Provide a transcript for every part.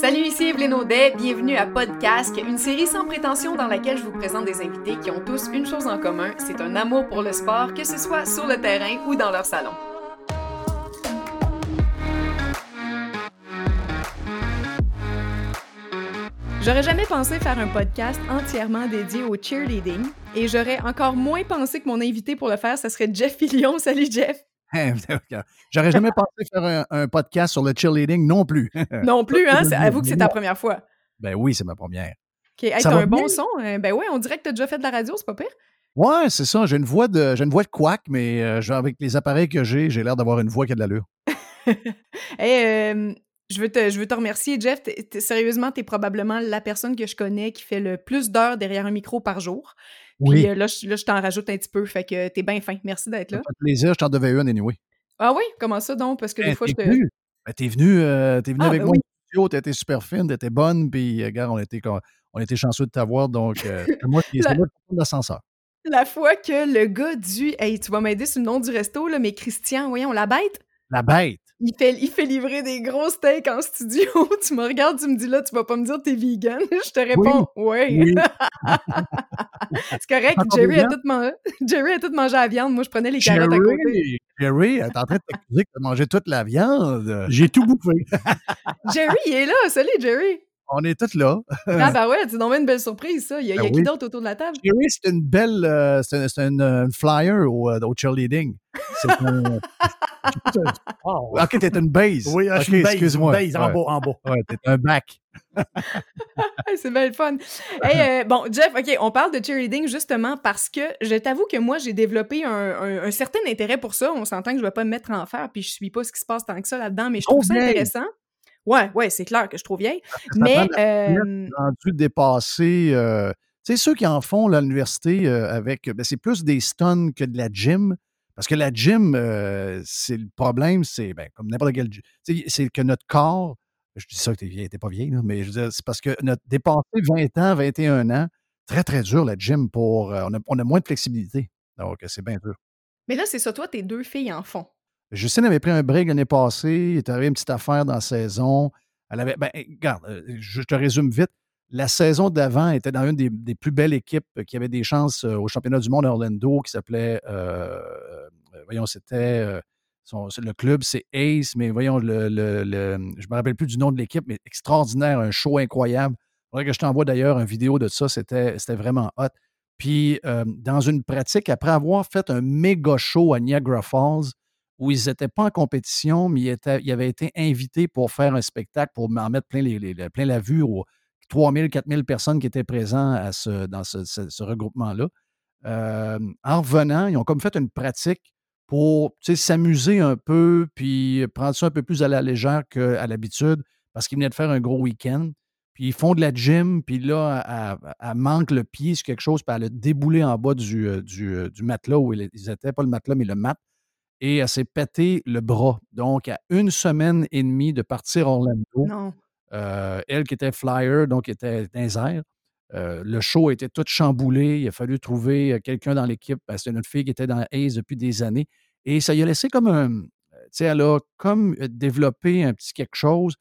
Salut, ici Evelyne Audet, bienvenue à Podcast, une série sans prétention dans laquelle je vous présente des invités qui ont tous une chose en commun, c'est un amour pour le sport, que ce soit sur le terrain ou dans leur salon. J'aurais jamais pensé faire un podcast entièrement dédié au cheerleading et j'aurais encore moins pensé que mon invité pour le faire, ce serait Jeff Fillion. Salut Jeff! J'aurais jamais pensé faire un, podcast sur le cheerleading non plus. non plus, hein? Avoue que c'est ta première fois. Ben oui, c'est ma première. OK. t'as un bon son. Hein? Ben oui, on dirait que t'as déjà fait de la radio, c'est pas pire. Ouais, c'est ça. J'ai une voix de j'ai une voix de quack, mais euh, avec les appareils que j'ai, j'ai l'air d'avoir une voix qui a de l'allure. hey, euh, je veux, te, je veux te remercier, Jeff. sérieusement, tu es probablement la personne que je connais qui fait le plus d'heures derrière un micro par jour. Puis oui. Euh, là, je, là, je t'en rajoute un petit peu. Fait que t'es bien fin. Merci d'être là. Ça fait plaisir. Je t'en devais une, anyway. Ah oui? Comment ça, donc? Parce que des ben, fois, je te. Venu. Ben, t'es venu, euh, venu ah, avec ben moi oui. T'étais super fine, t'étais bonne. Puis, euh, regarde, on était, on était chanceux de t'avoir. Donc, euh, c'est moi qui la... l'ascenseur. La fois que le gars du. Hey, tu vas m'aider sur le nom du resto, là, mais Christian, voyons, la bête? La bête. Il fait, il fait livrer des gros steaks en studio. tu me regardes, tu me dis là, tu vas pas me dire que t'es vegan? Je te réponds, oui. oui. c'est correct, Jerry a, tout mangé, Jerry a tout mangé la viande. Moi, je prenais les carottes à côté. Jerry, t'es en train de t'accuser que t'as mangé toute la viande. J'ai tout bouffé. Jerry, il est là. Salut, Jerry. On est tous là. ah, ben ouais, c'est donc une belle surprise, ça. Il y a, ben qui d'autre autour de la table? Jerry, c'est une belle. Euh, c'est une, flyer au, euh, au cheerleading. C'est un. oh, ok, t'es une base. Oui, okay, je suis une base. Excuse-moi. Base, en bas, en bas. Ouais, t'es un back. c'est bien le fun. Hey, euh, bon, Jeff, OK, on parle de cheerleading justement parce que je t'avoue que moi, j'ai développé un, un, certain intérêt pour ça. On s'entend que je ne vais pas me mettre en fer, puis je suis pas ce qui se passe tant que ça là-dedans, mais je trouve ça intéressant. Ouais, ouais, c'est clair que je trouve vieille. mais. Euh... rendu dépassé. Euh, tu sais, ceux qui en font à l'université euh, avec. Ben, c'est plus des stuns que de la gym. Parce que la gym, c'est le problème, c'est ben, comme n'importe quel. C'est que notre corps. Je dis ça que t'es vieille, t'es pas vieille, là, mais je veux dire, c'est parce que notre dépassé 20 ans, 21 ans, très, très dur, la gym, pour. on, a, on a moins de flexibilité. Donc, c'est bien dur. Mais là, c'est ça, toi, tes deux filles en font. Justine avait pris un break l'année passée. Il est arrivé une petite affaire dans la saison. Elle avait. Ben, regarde, euh, je te résume vite. La saison d'avant était dans une des, plus belles équipes qui avait des chances euh, au championnat du monde à Orlando qui s'appelait. Euh, voyons, c'était. le club, c'est Ace, mais voyons, le, le, je ne me rappelle plus du nom de l'équipe, mais extraordinaire, un show incroyable. Il que je t'envoie d'ailleurs une vidéo de ça, c'était vraiment hot. Puis, dans une pratique, après avoir fait un méga show à Niagara Falls, où ils n'étaient pas en compétition, mais ils, avaient été invités pour faire un spectacle, pour en mettre plein, la vue aux 3000, 4000 personnes qui étaient présentes dans ce, regroupement-là. En revenant, ils ont comme fait une pratique pour s'amuser un peu, puis prendre ça un peu plus à la légère qu'à l'habitude, parce qu'ils venaient de faire un gros week-end. Puis ils font de la gym, puis là, elle, manque le pied sur quelque chose, puis elle a déboulé en bas du, euh, euh, du matelas où ils étaient, pas le matelas, mais le mat et elle s'est pété le bras. Donc, à une semaine et demie de partir à Orlando, euh, elle qui était flyer, donc était dans euh, le show était tout chamboulé. Il a fallu trouver euh, quelqu'un dans l'équipe. C'est une fille qui était dans Ace depuis des années. Et ça y a laissé comme un. Tu sais, elle a comme développé un petit quelque chose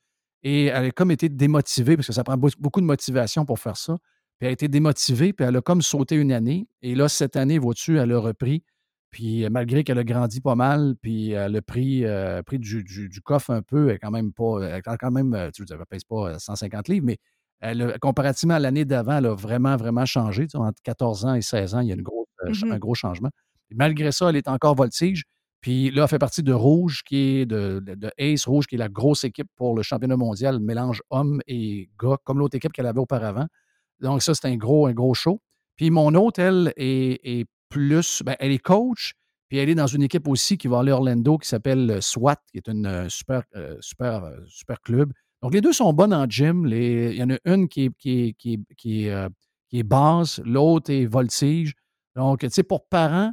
et elle a comme été démotivée parce que ça prend beaucoup de motivation pour faire ça. Puis elle a été démotivée, puis elle a comme sauté une année. Et là, cette année, vois-tu, elle a repris. Puis malgré qu'elle a grandi pas mal, puis elle a pris, pris du, du, coffre un peu, elle quand même pas, elle quand même, tu ne pèse pas 150 livres, mais elle, comparativement à l'année d'avant, elle a vraiment, vraiment changé. entre 14 ans et 16 ans, il y a une grosse, mmh un gros changement. malgré ça, elle est encore voltige. Puis là, elle fait partie de Rouge, qui est de, de, Ace Rouge, qui est la grosse équipe pour le championnat mondial, mélange hommes et gars, comme l'autre équipe qu'elle avait auparavant. Donc, ça, c'est un gros, un gros show. Puis mon autre, elle, est, est plus. Ben, elle est coach, puis elle est dans une équipe aussi qui va aller à Orlando qui s'appelle euh, SWAT, qui est une euh, super, euh, super, super club. Donc, les deux sont bonnes en gym. Les, il y en a une qui est, qui qui qui est, basse, l'autre est voltige. Donc, tu sais, pour parents,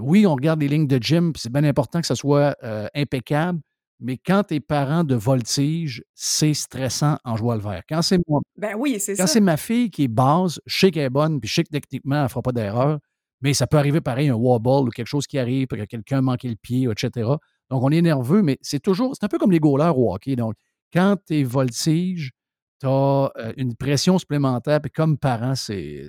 oui, on regarde les lignes de gym, c'est bien important que ça soit impeccable, mais quand tu es parent de voltige, c'est stressant en jouant le vert. Quand c'est moi, ben oui, c'est quand c'est ma fille qui est basse, je sais qu'elle est bonne, puis je sais que techniquement, elle ne fera pas d'erreur, mais ça peut arriver pareil, un wobble ou quelque chose qui arrive, que quelqu'un manque le pied, etc. Donc, on est nerveux, mais c'est toujours, c'est un peu comme les goalers au hockey. Donc, quand tu es voltige, tu as une pression supplémentaire. Puis comme parent, c'est.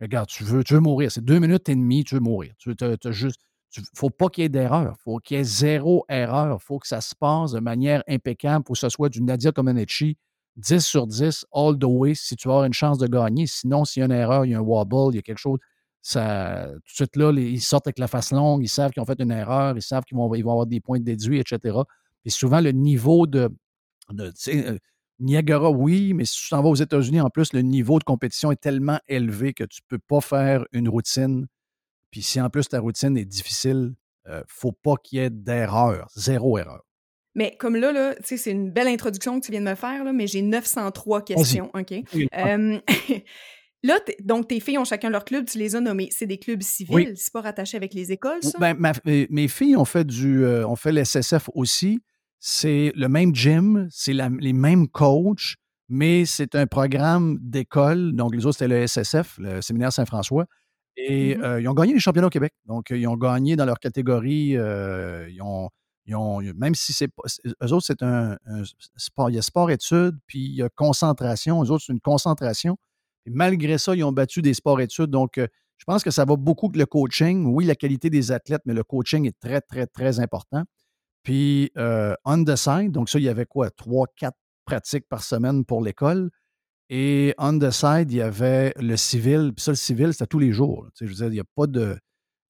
Regarde, tu veux, tu veux mourir. C'est deux minutes et demie, tu veux mourir. Tu juste. Il ne faut pas qu'il y ait d'erreur. Il faut qu'il y ait zéro erreur. Il faut que ça se passe de manière impeccable pour que ce soit du Nadia Comaneci 10 sur 10, all the way, si tu as une chance de gagner. Sinon, s'il y a une erreur, il y a un wobble, il y a quelque chose, ça, tout de suite là, ils sortent avec la face longue, ils savent qu'ils ont fait une erreur, ils savent qu'ils vont, ils vont avoir des points déduits, etc. Puis souvent, le niveau de, de euh, Niagara, oui, mais si tu t'en vas aux États-Unis, en plus, le niveau de compétition est tellement élevé que tu ne peux pas faire une routine. Puis si en plus ta routine est difficile, il euh, ne faut pas qu'il y ait d'erreur, zéro erreur. Mais comme là, là c'est une belle introduction que tu viens de me faire, là, mais j'ai 903 questions. OK? là, donc, tes filles ont chacun leur club, tu les as nommés. C'est des clubs civils, c'est pas rattaché avec les écoles, ça? Ben, mes filles ont fait du. Euh, ont fait l'SSF aussi. C'est le même gym, c'est les mêmes coachs, mais c'est un programme d'école. Donc, les autres, c'était le SSF, le séminaire Saint-François. Et mmh euh, ils ont gagné les championnats au Québec. Donc, ils ont gagné dans leur catégorie. Euh, ils ont même si c'est pas. Eux autres, c'est un, sport. Il y a sport-études, puis il y a concentration. Eux autres, c'est une concentration. Malgré ça, ils ont battu des sports-études. Donc, euh, je pense que ça va beaucoup avec le coaching. Oui, la qualité des athlètes, mais le coaching est très, très, très important. Puis, euh, on the side, donc ça, il y avait quoi? Trois, quatre pratiques par semaine pour l'école. Et on the side, il y avait le civil. Puis ça, le civil, c'était tous les jours. je veux dire, il n'y a pas de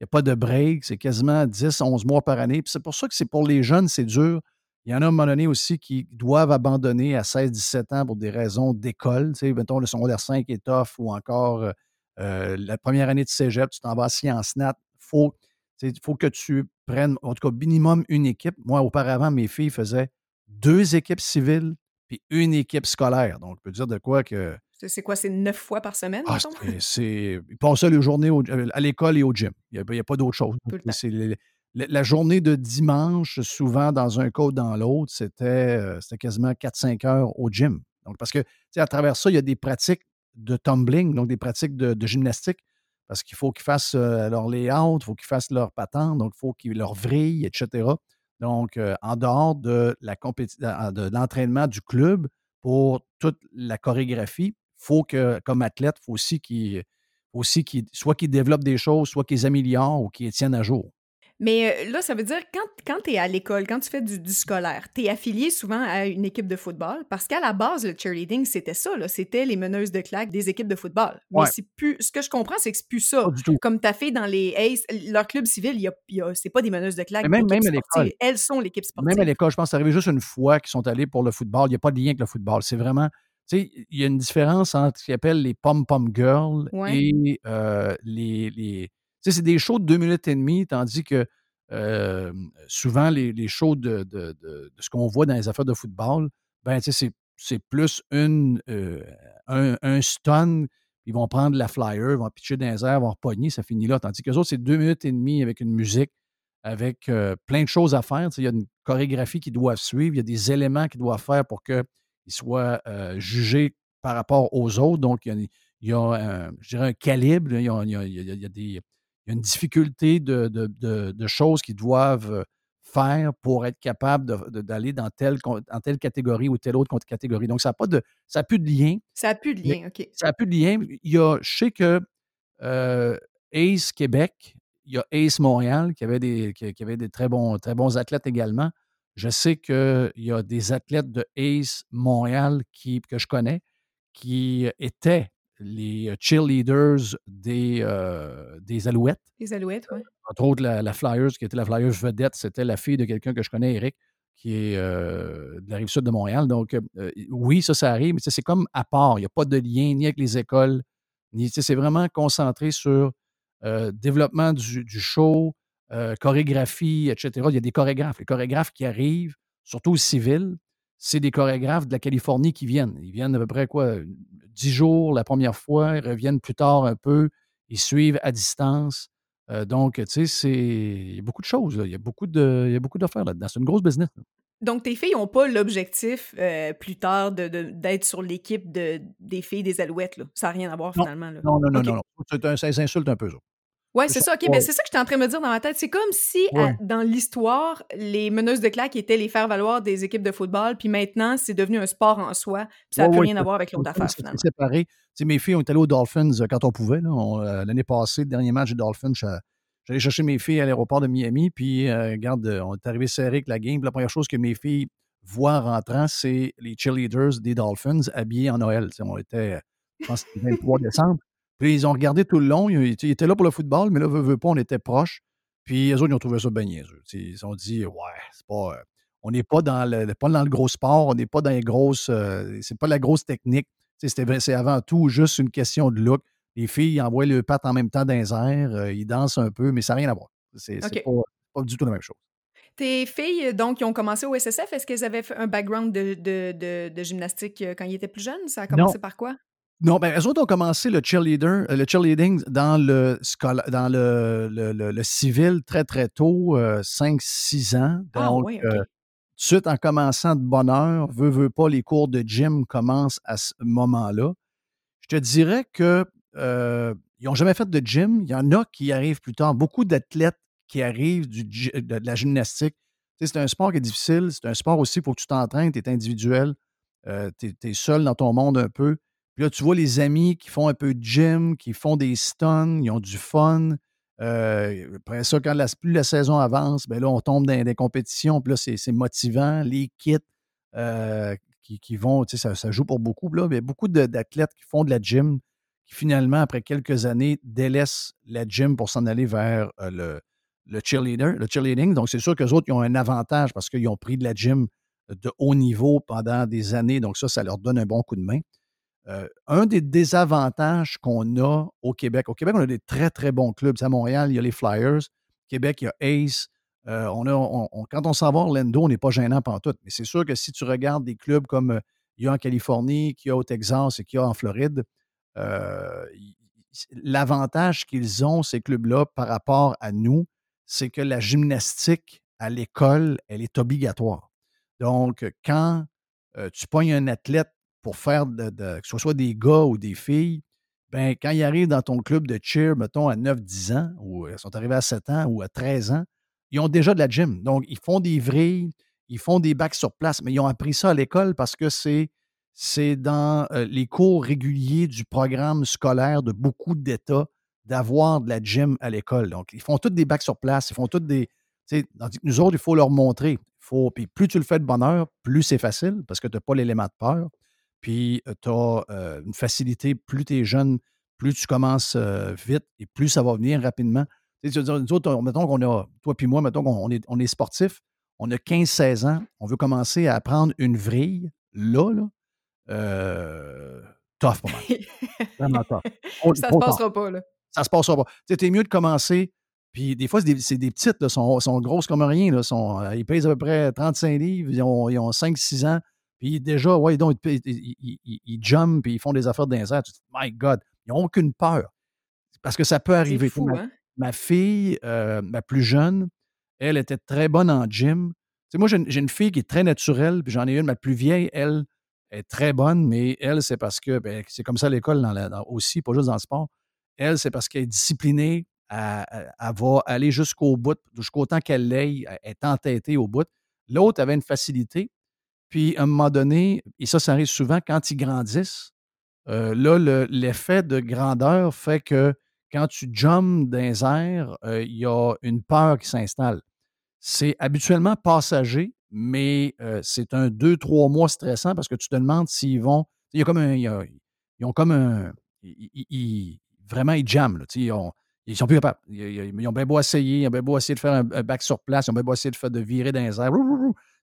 n'y a pas de break, c'est quasiment 10, 11 mois par année. Puis c'est pour ça que c'est pour les jeunes, c'est dur. Il y en a à un moment donné aussi qui doivent abandonner à 16, 17 ans pour des raisons d'école. Tu sais, mettons, le secondaire 5 est off ou encore euh, euh, la première année de cégep, tu t'en vas à Sciences Nat. Faut, il faut que tu prennes, en tout cas, minimum une équipe. Moi, auparavant, mes filles faisaient deux équipes civiles puis une équipe scolaire. Donc, je peux dire de quoi que c'est quoi, c'est neuf fois par semaine, ah, c'est, Ils passaient les journées à l'école et au gym. Il n'y a, pas d'autre chose. C'est la, journée de dimanche, souvent dans un cas ou dans l'autre, c'était, euh, quasiment 4-5 heures au gym. Donc, parce que à travers ça, il y a des pratiques de tumbling, donc des pratiques de, gymnastique, parce qu'il faut qu'ils fassent euh, leur layout, il faut qu'ils fassent leur patente, donc il faut qu'ils leur vrillent, etc. Donc, en dehors de, de l'entraînement du club pour toute la chorégraphie, faut que, comme athlète, il faut aussi qu'il aussi soit qu'ils développent des choses, soit qu'ils améliorent ou qu'ils tiennent à jour. Mais là, ça veut dire, quand, quand tu es à l'école, quand tu fais du, scolaire, tu es affilié souvent à une équipe de football, parce qu'à la base, le cheerleading, c'était ça, c'était les meneuses de claques des équipes de football. Mais c'est plus, ce que je comprends, c'est que c'est plus ça. Comme tu as fait dans les Ace, leur club civil, y a, c'est pas des meneuses de claques. Même, même à l'école. Elles sont l'équipe sportive. Même à l'école, je pense que c'est arrivé juste une fois qu'ils sont allés pour le football. Il n'y a pas de lien avec le football. C'est vraiment il y a une différence entre ce qu'ils appellent les pom-pom girls et euh, les. les c'est des shows de deux minutes et demie, tandis que euh, souvent, les, les shows de, de, de, ce qu'on voit dans les affaires de football, ben, c'est plus une, euh, un, un, stun. Ils vont prendre la flyer, vont pitcher dans les airs, vont repogner, ça finit là. Tandis que les autres, c'est deux minutes et demie avec une musique, avec plein de choses à faire. Il y a une chorégraphie qu'ils doivent suivre, il y a des éléments qu'ils doivent faire pour que soit euh, jugé par rapport aux autres. Donc, il y a, un, je dirais un calibre, il y a, des, une difficulté de, choses qu'ils doivent faire pour être capable d'aller dans telle, dans telle catégorie ou telle autre catégorie. Donc, ça n'a pas de. Ça plus de lien. Ça n'a plus de lien, OK. Ça n'a plus de lien. Il y a, je sais que euh, Ace Québec, il y a Ace Montréal qui avait des, qui avait des très, bons, très bons athlètes également. Je sais qu'il y a des athlètes de Ace Montréal qui, que je connais qui étaient les cheerleaders des, euh, des Alouettes. Les Alouettes, oui. Entre autres, la, Flyers, qui était la Flyers vedette, c'était la fille de quelqu'un que je connais, Eric, qui est euh, de la rive sud de Montréal. Donc, euh, oui, ça, ça arrive, mais c'est comme à part. Il n'y a pas de lien ni avec les écoles, ni c'est vraiment concentré sur développement du, du show, euh, chorégraphie, etc. Il y a des chorégraphes. Les chorégraphes qui arrivent, surtout aux civils, c'est des chorégraphes de la Californie qui viennent. Ils viennent à peu près quoi, dix jours la première fois, ils reviennent plus tard un peu, ils suivent à distance. Euh, donc, tu sais, c'est il y a beaucoup de choses. Il y a beaucoup de, il y a beaucoup d'affaires là-dedans. C'est une grosse business. Donc, tes filles n'ont pas l'objectif euh, plus tard d'être sur l'équipe de, des filles des Alouettes. Là? Ça n'a rien à voir finalement. Non, non, non, non, Ça, insulte un peu ça. Oui, c'est ça. OK, mais c'est ça que j'étais en train de me dire dans ma tête. C'est comme si, dans l'histoire, les meneuses de claques étaient les faire-valoir des équipes de football, puis maintenant, c'est devenu un sport en soi, puis ça n'a plus rien à voir avec l'autre affaire, finalement. C'est séparé. mes filles ont été allées aux Dolphins euh, quand on pouvait. Euh, l'année passée, le dernier match des Dolphins, j'allais chercher mes filles à l'aéroport de Miami, puis, euh, regarde, on est arrivé serré avec la game. Puis la première chose que mes filles voient en rentrant, c'est les cheerleaders des Dolphins habillés en Noël. on était, je pense, le 23 décembre. Puis ils ont regardé tout le long. Ils, étaient là pour le football, mais là, veut, veut pas, on était proches. Puis eux autres, ils ont trouvé ça bien niaiseux. Ils ont dit, ouais, c'est pas. Euh, on n'est pas dans le pas dans le gros sport, on n'est pas dans les grosses. Euh, c'est pas la grosse technique. C'est avant tout juste une question de look. Les filles envoient le pat en même temps dans les airs, euh, ils dansent un peu, mais ça n'a rien à voir. C'est pas, du tout la même chose. Tes filles, donc, qui ont commencé au SSF, est-ce qu'elles avaient un background de, de, de, gymnastique quand ils étaient plus jeunes? Ça a commencé par quoi? Non, ben, eux autres ont commencé le cheerleader, euh, le cheerleading dans le dans le, le, civil très, très tôt, 5-6 euh, ans. Ah Donc, ah, oui, euh, suite en commençant de bonne heure, veut, veut pas, les cours de gym commencent à ce moment-là. Je te dirais que ils n'ont jamais fait de gym. Il y en a qui arrivent plus tard. Beaucoup d'athlètes qui arrivent du, de, la gymnastique. c'est un sport qui est difficile. C'est un sport aussi pour que tu t'entraînes. Tu es individuel. tu es, seul dans ton monde un peu là, tu vois les amis qui font un peu de gym, qui font des stuns, ils ont du fun. Euh, après ça, quand la, plus la saison avance, ben là, on tombe dans des compétitions, puis là, c'est motivant. Les kits euh, qui, vont, tu sais, ça, ça, joue pour beaucoup. Là, il y a beaucoup d'athlètes qui font de la gym, qui finalement, après quelques années, délaissent la gym pour s'en aller vers euh, le, le cheerleader, le cheerleading. Donc, c'est sûr qu'eux autres, ils ont un avantage parce qu'ils ont pris de la gym de haut niveau pendant des années. Donc, ça, ça leur donne un bon coup de main. Euh, un des désavantages qu'on a au Québec, au Québec, on a des très, très bons clubs. À Montréal, il y a les Flyers. Québec, il y a Ace. Euh, quand on s'en va Orlando, on n'est pas gênant tout. Mais c'est sûr que si tu regardes des clubs comme euh, il y a en Californie, qu'il y a au Texas et qu'il y a en Floride, l'avantage qu'ils ont, ces clubs-là, par rapport à nous, c'est que la gymnastique à l'école, elle est obligatoire. Donc, quand tu pognes un athlète pour faire que ce soit des gars ou des filles, ben, quand ils arrivent dans ton club de cheer, mettons, à 9-10 ans, ou ils sont arrivés à 7 ans ou à 13 ans, ils ont déjà de la gym. Donc, ils font des vrilles, ils font des bacs sur place, mais ils ont appris ça à l'école parce que c'est, c'est dans euh, les cours réguliers du programme scolaire de beaucoup d'États d'avoir de la gym à l'école. Donc, ils font tous des bacs sur place, ils font tous des. Nous autres, il faut leur montrer. Faut, puis plus tu le fais de bonne heure, plus c'est facile parce que tu n'as pas l'élément de peur puis tu as une facilité, plus tu es jeune, plus tu commences vite et plus ça va venir rapidement. Tu sais, nous autres, mettons qu'on a, toi puis moi, mettons qu'on est, on est sportif, on a 15-16 ans, on veut commencer à apprendre une vrille, là, là, euh, tough pas mal. Vraiment tough. ça ne se passera pas, là. Ça se passera pas. Tu sais, mieux de commencer, puis des fois, c'est des, petites, là, sont, sont grosses comme rien, là, sont, ils pèsent à peu près 35 livres, ils ont, ils ont 5-6 ans. Puis déjà, ouais, donc, ils, ils, ils, jumpent et ils font des affaires d'insert. Tu te dis, my God, ils n'ont aucune peur. Parce que ça peut arriver. Fou, ma, hein? ma, fille, euh, ma plus jeune, elle était très bonne en gym. Moi, j'ai une fille qui est très naturelle, puis j'en ai une, ma plus vieille, elle est très bonne, mais elle, c'est parce que ben, c'est comme ça à l'école dans aussi, pas juste dans le sport. Elle, c'est parce qu'elle est disciplinée, elle, va aller jusqu'au bout, jusqu'au temps qu'elle l'aille, elle est entêtée au bout. L'autre avait une facilité, puis, à un moment donné, et ça, ça arrive souvent quand ils grandissent, euh, là, l'effet de grandeur fait que quand tu jumps dans les airs, euh, il y a une peur qui s'installe. C'est habituellement passager, mais euh, c'est un deux, trois mois stressant parce que tu te demandes s'ils vont. Il y a comme un. ils ont comme un. vraiment, ils jamment. Ils, ont, ils sont plus capables. Ils, ont bien beau essayer, ils ont bien beau essayer de faire un, bac sur place, ils ont bien beau essayer de, faire, de virer dans les airs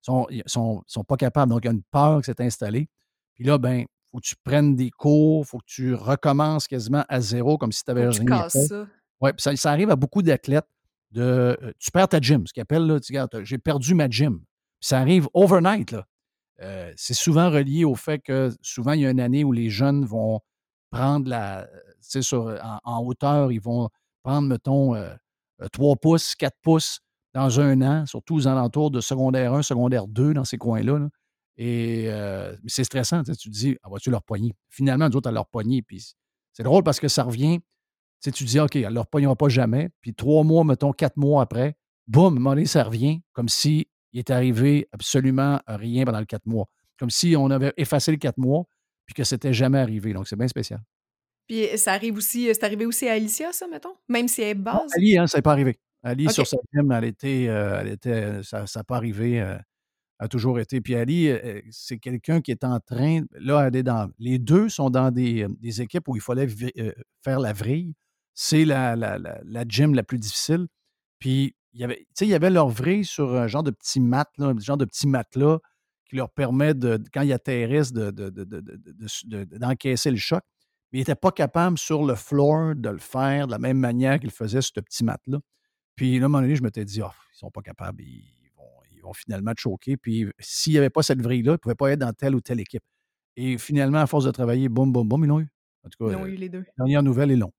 sont, sont, sont pas capables. Donc, il y a une peur qui s'est installée. Puis là, ben, faut que tu prennes des cours, faut que tu recommences quasiment à zéro, comme si tu avais rien fait. Ça. Ouais, puis ça, arrive à beaucoup d'athlètes. De, euh, tu perds ta gym, ce qu'ils appellent, là, tu j'ai perdu ma gym. Puis ça arrive overnight, là. Euh, c'est souvent relié au fait que souvent, il y a une année où les jeunes vont prendre la. Tu sais, sur, en, hauteur, ils vont prendre, mettons, 3 euh, pouces, 4 pouces dans un an, surtout aux alentours de secondaire 1, secondaire 2, dans ces coins-là. Et euh, c'est stressant. Tu te dis, ah, vas-tu leur poigner? Finalement, nous autres, à leur poigner. Puis c'est drôle parce que ça revient. Tu, tu dis, OK, elle ne leur pognera pas jamais. Puis trois mois, mettons, quatre mois après, boum, monnaie, ça revient, comme s'il est arrivé absolument rien pendant le quatre mois. Comme si on avait effacé le quatre mois, puis que c'était jamais arrivé. Donc, c'est bien spécial. Puis ça arrive aussi, c'est arrivé aussi à Alicia, ça, mettons? Même si elle est base? Ali, hein, ça n'est pas arrivé. Ali, sur sa elle était, euh, elle était ça n'a pas arrivé. Euh, a toujours été. Puis Ali, euh, c'est quelqu'un qui est en train, là, elle dans, les deux sont dans des, équipes où il fallait faire la vrille. C'est la, la, la, gym la plus difficile. Puis, il y avait, il y avait leur vrille sur un genre de petit mat, là, un genre de petit matelas qui leur permet, de, quand ils atterrissent, d'encaisser le choc. Mais ils n'étaient pas capables sur le floor de le faire de la même manière qu'ils faisaient ce petit mat-là. Puis là, à un moment donné, je m'étais dit, oh, ils ne sont pas capables, ils vont, ils vont finalement choquer. Puis s'il n'y avait pas cette vrille-là, ils ne pouvaient pas être dans telle ou telle équipe. Et finalement, à force de travailler, boum, boum, boum, ils l'ont eu. En tout cas, ils ont eu les deux. Dernière nouvelle, ils l'ont.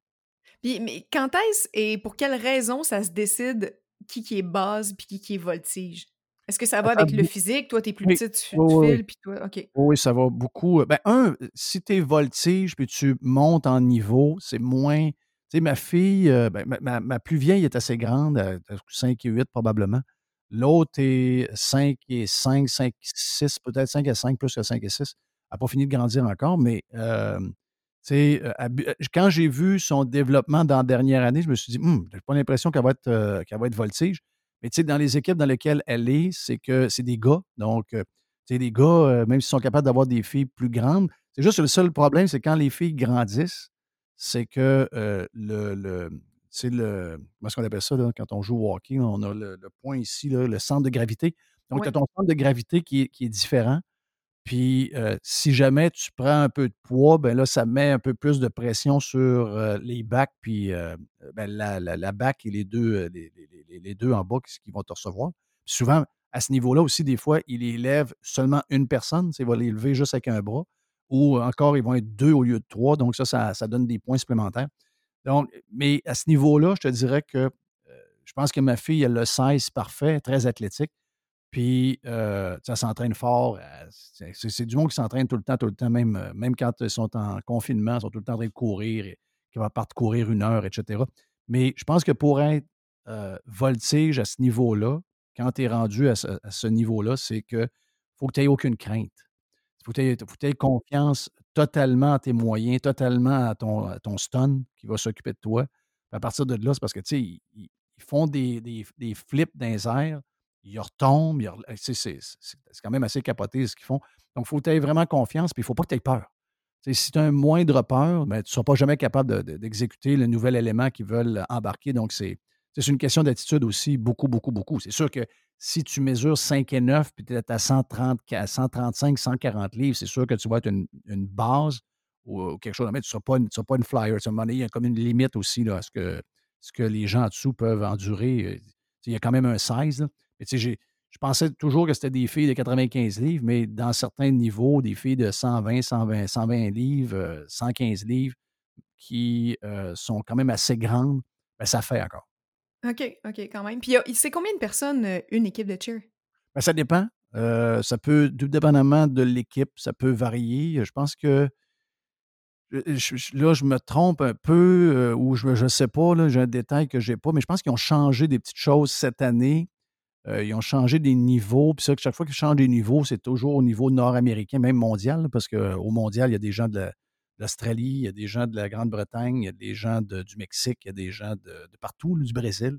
Puis, mais quand est-ce et pour quelle raison ça se décide qui, qui est base puis qui, qui est voltige? Est-ce que ça va avec le physique? Toi, tu es plus petit, tu, files, puis toi, OK. Oui, ça va beaucoup. Ben, un, si tu es voltige puis tu montes en niveau, c'est moins. Ma fille, euh, ben, ma, plus vieille est assez grande, 5 et 8 probablement. L'autre est 5 et 5, 5 et 6, peut-être 5 et 5, plus que 5 et 6. Elle n'a pas fini de grandir encore, mais euh, quand j'ai vu son développement dans la dernière année, je me suis dit, je n'ai pas l'impression qu'elle va, être, voltige. Mais tu sais, dans les équipes dans lesquelles elle est, c'est que c'est des gars. Donc, tu des gars, même s'ils sont capables d'avoir des filles plus grandes, c'est juste le seul problème, c'est quand les filles grandissent, c'est que le, le c'est le. Comment est-ce qu'on appelle ça là, quand on joue au hockey? on a le, point ici, là, le centre de gravité. Donc, tu as ton centre de gravité qui est, qui est différent. Puis, si jamais tu prends un peu de poids, ben là, ça met un peu plus de pression sur les bacs, puis ben, la, la, bac et les deux, les, deux en bas qui, vont te recevoir. souvent, à ce niveau-là aussi, des fois, il élève seulement une personne, il va l'élever juste avec un bras, ou encore, ils vont être deux au lieu de trois. Donc, ça, ça, donne des points supplémentaires. Donc, mais à ce niveau-là, je te dirais que je pense que ma fille, elle le 16 parfait, très athlétique. Puis, euh, ça s'entraîne fort. Euh, c'est du monde qui s'entraîne tout le temps, tout le temps, même, euh, même quand ils sont en confinement, ils sont tout le temps en train de courir, et, qui va parcourir une heure, etc. Mais je pense que pour être voltige à ce niveau-là, quand tu es rendu à ce, niveau-là, c'est que faut que tu n'aies aucune crainte. Faut que tu aies, confiance totalement à tes moyens, totalement à ton, ton stun qui va s'occuper de toi. à partir de là, c'est parce que, tu sais, ils, font des, des, des flips dans les airs ils retombent. C'est quand même assez capoté ce qu'ils font. Donc, il faut que tu aies vraiment confiance, puis il ne faut pas que tu aies peur. si tu as un moindre peur, ben, tu ne seras pas jamais capable d'exécuter le nouvel élément qu'ils veulent embarquer. Donc, c'est une question d'attitude aussi, beaucoup, beaucoup, beaucoup. C'est sûr que si tu mesures 5 et 9, puis tu es à 130, 135, 140 livres, c'est sûr que tu vas être une, base ou, quelque chose. Mais tu ne seras, pas une flyer. il y a comme une limite aussi là, à ce que, ce que les gens en dessous peuvent endurer. Il y a quand même un 16. Mais je pensais toujours que c'était des filles de 95 livres, mais dans certains niveaux, des filles de 120, 120, 120 livres, 115 euh, livres, qui euh, sont quand même assez grandes, ben, ça fait encore. OK, OK, quand même. Puis c'est combien de personnes euh, une équipe de cheer? Ben, ça dépend. ça peut, dépendamment de l'équipe, ça peut varier. Je pense que là, je me trompe un peu, ou je ne sais pas, j'ai un détail que je n'ai pas, mais je pense qu'ils ont changé des petites choses cette année euh, ils ont changé des niveaux. Puis ça, chaque fois qu'ils changent des niveaux, c'est toujours au niveau nord-américain, même mondial, parce qu'au mondial, il y a des gens de l'Australie, il y a des gens de la Grande-Bretagne, il y a des gens du Mexique, il y a des gens de, partout, du Brésil.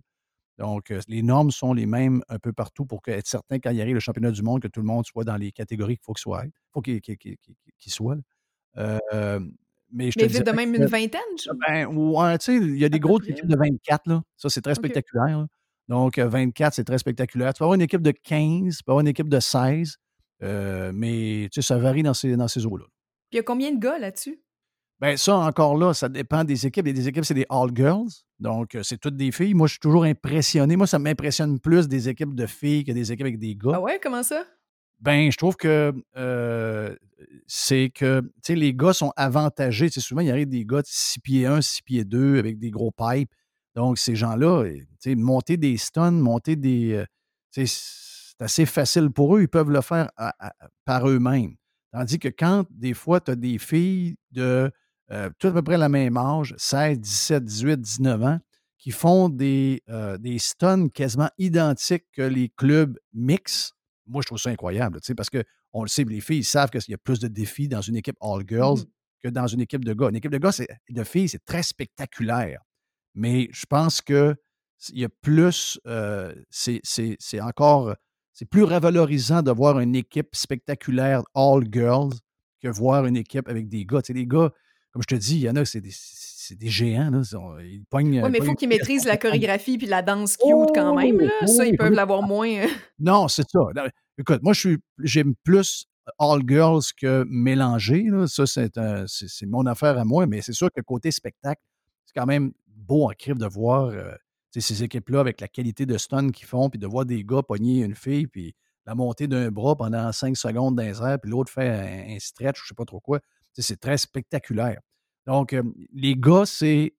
Donc, euh, les normes sont les mêmes un peu partout pour être certain, quand il arrive le championnat du monde, que tout le monde soit dans les catégories qu'il faut qu'il soit. faut qu'il soit. Euh, mais je te de même une vingtaine? Ben, ouais, tu sais, il y a des grosses équipes de 24, là. Ça, c'est très spectaculaire. Donc, 24, c'est très spectaculaire. Tu peux avoir une équipe de 15, tu peux avoir une équipe de 16, euh, mais tu sais, ça varie dans ces, dans ces eaux-là. Puis il y a combien de gars là-dessus? Bien, ça, encore là, ça dépend des équipes. Il y a des équipes, c'est des all-girls. Donc, euh, c'est toutes des filles. Moi, je suis toujours impressionné. Moi, ça m'impressionne plus des équipes de filles que des équipes avec des gars. Ah ouais, comment ça? Ben, je trouve que euh, c'est que, tu sais, les gars sont avantagés. Tu sais, souvent, il y a des gars de 6 pieds 1, 6 pieds 2 avec des gros pipes. Donc, ces gens-là, monter des stuns, monter des. Euh, c'est assez facile pour eux. Ils peuvent le faire par eux-mêmes. Tandis que quand, des fois, tu as des filles de euh, tout à peu près la même âge, 16, 17, 18, 19 ans, qui font des, euh, des stuns quasiment identiques que les clubs mix. Moi, je trouve ça incroyable, parce qu'on le sait, les filles, ils savent qu'il y a plus de défis dans une équipe all-girls mmh que dans une équipe de gars. Une équipe de gars, de filles, c'est très spectaculaire. Mais je pense que il y a plus, euh, c'est encore, c'est plus revalorisant de voir une équipe spectaculaire all-girls que voir une équipe avec des gars. Tu sais, les gars, comme je te dis, il y en a, c'est des, des, géants. Là. Ils pognent, oui, mais il faut qu'ils maîtrisent la chorégraphie puis la danse cute quand même. Là. ça, ils peuvent l'avoir moins. Hein. Non, c'est ça. Écoute, moi, j'aime plus all girls que mélanger. Là. Ça, c'est mon affaire à moi, mais c'est sûr que côté spectacle, c'est quand même beau en crime de voir euh, ces équipes-là avec la qualité de stun qu'ils font, puis de voir des gars pogner une fille, puis la montée d'un bras pendant cinq secondes dans les airs, puis l'autre fait un, stretch, je ne sais pas trop quoi. C'est très spectaculaire. Donc, les gars, c'est.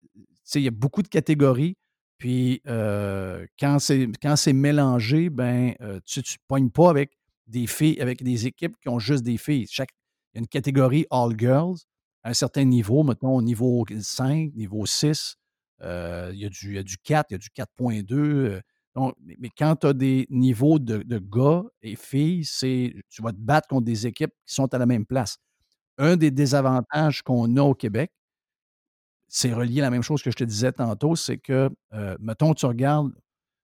Il y a beaucoup de catégories. Puis, quand c'est mélangé, ben, tu ne pognes pas avec des filles, avec des équipes qui ont juste des filles. Chaque, il y a une catégorie All Girls à un certain niveau, mettons au niveau 5, niveau 6. Euh, il, y a du, il, du, 4, il y a du 4.2. Euh, donc, mais, quand tu as des niveaux de, gars et filles, tu vas te battre contre des équipes qui sont à la même place. Un des désavantages qu'on a au Québec, c'est relié à la même chose que je te disais tantôt, c'est que, euh, mettons, tu regardes,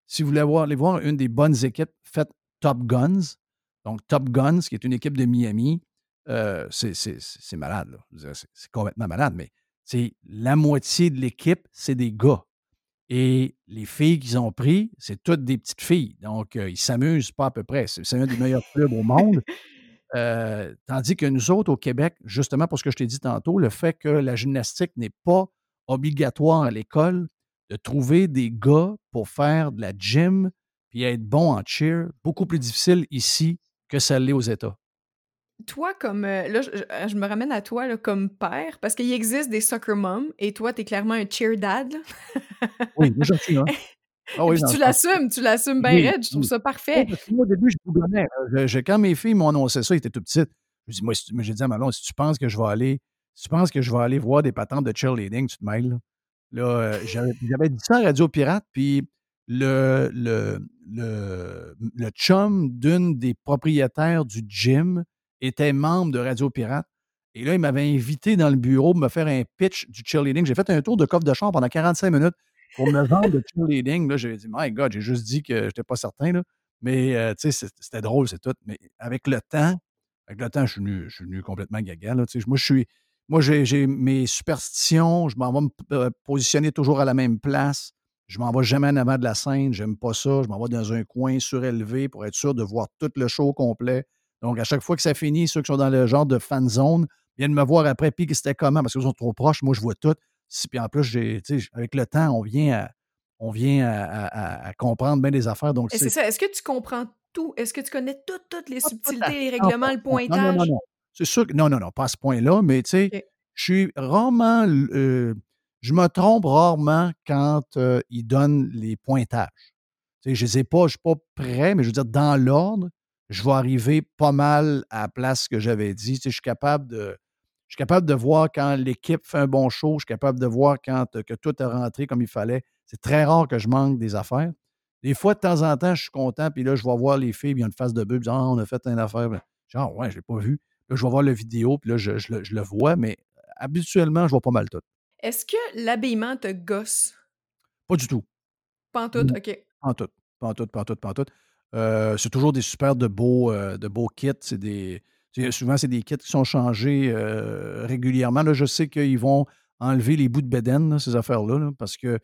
si vous voulez voir, aller voir une des bonnes équipes, faites Top Guns. Donc, Top Guns, qui est une équipe de Miami, euh, c'est malade. C'est complètement malade, mais c'est la moitié de l'équipe, c'est des gars. Et les filles qu'ils ont pris, c'est toutes des petites filles. Donc, euh, ils s'amusent pas à peu près. C'est un des meilleurs clubs au monde. Euh, tandis que nous autres, au Québec, justement pour ce que je t'ai dit tantôt, le fait que la gymnastique n'est pas obligatoire à l'école, de trouver des gars pour faire de la gym puis être bon en cheer, beaucoup plus difficile ici que ça l'est aux États. Toi, comme. Euh, là, je, me ramène à toi là, comme père, parce qu'il existe des soccer moms, et toi, tu es clairement un cheer dad. oui, moi, j'en suis, hein. Ah tu l'assumes, tu l'assumes bien raide, je trouve ça parfait. moi, au début, je bougonnais. quand mes filles m'ont annoncé ça, ils étaient tout petites. Je dis, moi, j'ai dit à Malon, si tu penses que je vais aller, si tu penses que je vais aller voir des patentes de cheerleading, tu te mêles. Là, là euh, j'avais dit ça à Radio Pirate, puis le, le, le, chum d'une des propriétaires du gym était membre de Radio Pirate. Et là, il m'avait invité dans le bureau pour me faire un pitch du cheerleading. J'ai fait un tour de coffre de chambre pendant 45 minutes pour me vendre le cheerleading. Là, j'ai dit, my God, j'ai juste dit que je n'étais pas certain. Là. Mais, euh, tu sais, c'était drôle, c'est tout. Mais avec le temps, avec le temps, je suis venu, je suis venu complètement gaga. Là, moi, je suis. Moi, j'ai mes superstitions. Je m'en vais me euh, positionner toujours à la même place. Je m'en vais jamais en avant de la scène, j'aime pas ça. Je m'en vais dans un coin surélevé pour être sûr de voir tout le show complet. Donc, à chaque fois que ça finit, ceux qui sont dans le genre de fan zone viennent me voir après, puis que c'était comment, parce qu'ils sont trop proches. Moi, je vois tout. Puis en plus, j'ai, avec le temps, on vient à, on vient à, comprendre bien des affaires. Donc, c'est ça. Est-ce que tu comprends tout? Est-ce que tu connais toutes, toutes les subtilités, les règlements, le pointage? Non, non, non. C'est sûr que non, non, non, pas à ce point-là, mais tu sais, je suis rarement. Euh, je me trompe rarement quand euh, ils donnent les pointages. je ne les ai pas, je ne suis pas prêt, mais je veux dire, dans l'ordre, je vais arriver pas mal à la place que j'avais dit. je suis capable de. Je suis capable de voir quand l'équipe fait un bon show, je suis capable de voir quand que tout est rentré comme il fallait. C'est très rare que je manque des affaires. Des fois, de temps en temps, je suis content, puis là, je vais voir les filles, puis il y a une face de bœuf, ah, on a fait une affaire. Genre, ouais, je l'ai pas vu. Là, je vais voir la vidéo, puis là, je, le vois, mais habituellement, je vois pas mal tout. Est-ce que l'habillement te gosse? Pas du tout. Pas en tout, OK. Pas en tout, pas en tout, pas en tout, pas en tout. Euh, c'est toujours des super de beaux, euh, de beaux kits. C'est des, souvent, c'est des kits qui sont changés euh, régulièrement. Là, je sais qu'ils vont enlever les bouts de bédaine, ces affaires-là, parce que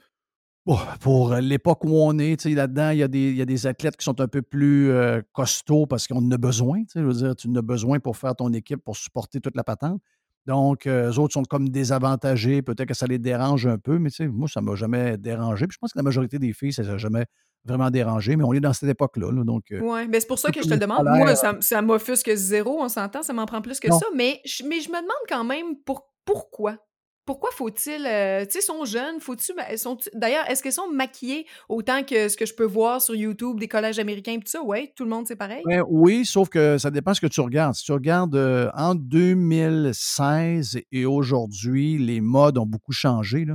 pour l'époque où on est, là-dedans, il y, a des, athlètes qui sont un peu plus costauds parce qu'on en a besoin. Je veux dire, tu en as besoin pour faire ton équipe, pour supporter toute la patente. Donc, euh, eux autres sont comme désavantagés. Peut-être que ça les dérange un peu, mais moi, ça ne m'a jamais dérangé. Puis je pense que la majorité des filles, ça ne jamais vraiment dérangé, mais on est dans cette époque-là. donc, euh, oui, mais c'est pour ça que je te le demande. Moi, ça, ça m'offusque zéro, on s'entend, ça m'en prend plus que ça. Mais je, mais je me demande quand même pour, pourquoi? pourquoi faut-il, euh, tu sais, sont jeunes, faut-tu, sont d'ailleurs, est-ce qu'ils sont maquillés autant que ce que je peux voir sur YouTube des collèges américains et tout ça? Ouais, tout le monde, c'est pareil? Ben oui, sauf que ça dépend ce que tu regardes. Si tu regardes euh, entre 2016 et aujourd'hui, les modes ont beaucoup changé.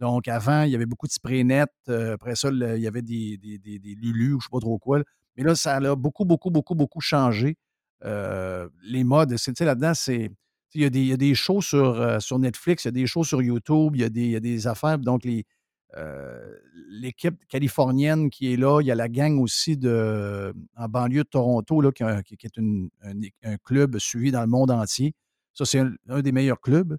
Donc, avant, il y avait beaucoup de spray net. Euh, après ça, il y avait des, des, Lulu ou je ne sais pas trop quoi. Mais là, ça a beaucoup, beaucoup, beaucoup, beaucoup changé. les modes, tu sais, là-dedans, c'est il y, a des, il shows sur, euh, sur Netflix, il y a des shows sur YouTube, il y a des, affaires. Donc, euh, l'équipe californienne qui est là, il y a la gang aussi de, en banlieue de Toronto, qui, est un, club suivi dans le monde entier. Ça, c'est un, des meilleurs clubs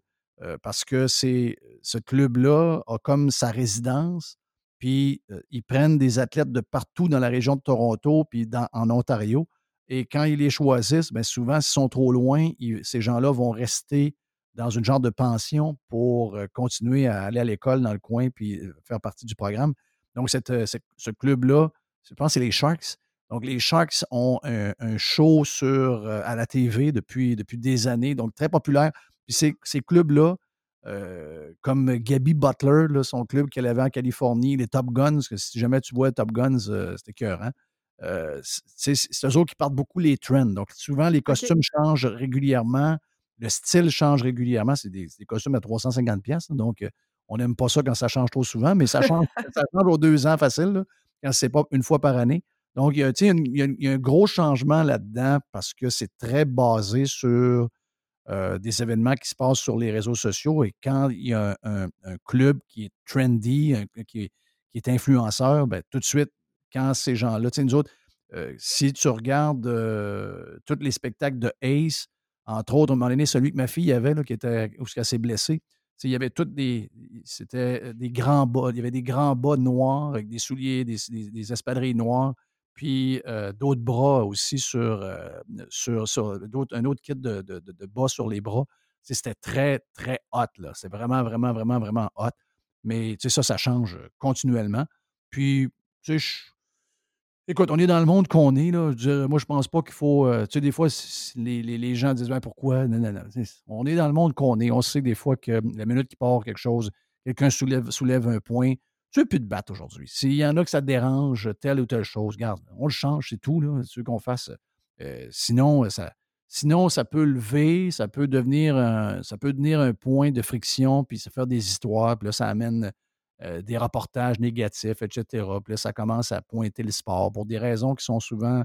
parce que c'est, ce club-là a comme sa résidence, puis ils prennent des athlètes de partout dans la région de Toronto, puis dans, en Ontario. Et quand ils les choisissent, bien souvent, s'ils sont trop loin, ces gens-là vont rester dans une genre de pension pour continuer à aller à l'école dans le coin puis faire partie du programme. Donc, ce club-là, je pense que c'est les Sharks. Donc, les Sharks ont un, show sur, à la TV depuis, depuis des années, donc très populaire. Puis ces, ces clubs-là, comme Gabby Butler, son club qu'elle avait en Californie, les Top Guns, que si jamais tu vois Top Guns, c'était cœur, euh, c'est eux autres qui partent beaucoup les trends. Donc, souvent, les costumes changent régulièrement. Le style change régulièrement. C'est des, costumes à 350 pièces. Donc, euh, on n'aime pas ça quand ça change trop souvent, mais ça change, ça change aux deux ans facile, là, quand c'est pas une fois par année. Donc, il y, a, il, y a, un gros changement là-dedans parce que c'est très basé sur euh, des événements qui se passent sur les réseaux sociaux. Et quand il y a un, club qui est trendy, qui, est, influenceur, bien, tout de suite, quand ces gens-là, nous autres, euh, si tu regardes euh, tous les spectacles de Ace, entre autres, à un moment donné, celui que ma fille avait, qui était, où elle s'est blessée, il y avait toutes des. C'était des grands bas. Il y avait des grands bas noirs avec des souliers, des, des, espadrilles noires, puis d'autres bras aussi sur, sur, sur un autre kit de, de, de, bas sur les bras. C'était très, très hot. C'est vraiment, vraiment, vraiment, vraiment hot. Mais ça, ça change continuellement. Puis, tu sais, Écoute, on est dans le monde qu'on est. Là. moi, je pense pas qu'il faut. Tu sais, des fois, les, les, gens disent ben, pourquoi? Non, non, non. On est dans le monde qu'on est. On sait des fois que la minute qui part quelque chose, quelqu'un soulève, soulève un point. Tu veux plus te battre aujourd'hui. S'il y en a que ça te dérange, telle ou telle chose, regarde, on le change, c'est tout. Là. Veux qu'on fasse. Euh, sinon, ça, sinon, ça peut lever, ça peut devenir un, ça peut devenir un point de friction, puis ça faire des histoires, puis là, ça amène euh, des reportages négatifs, etc. Puis là, ça commence à pointer le sport pour des raisons qui sont souvent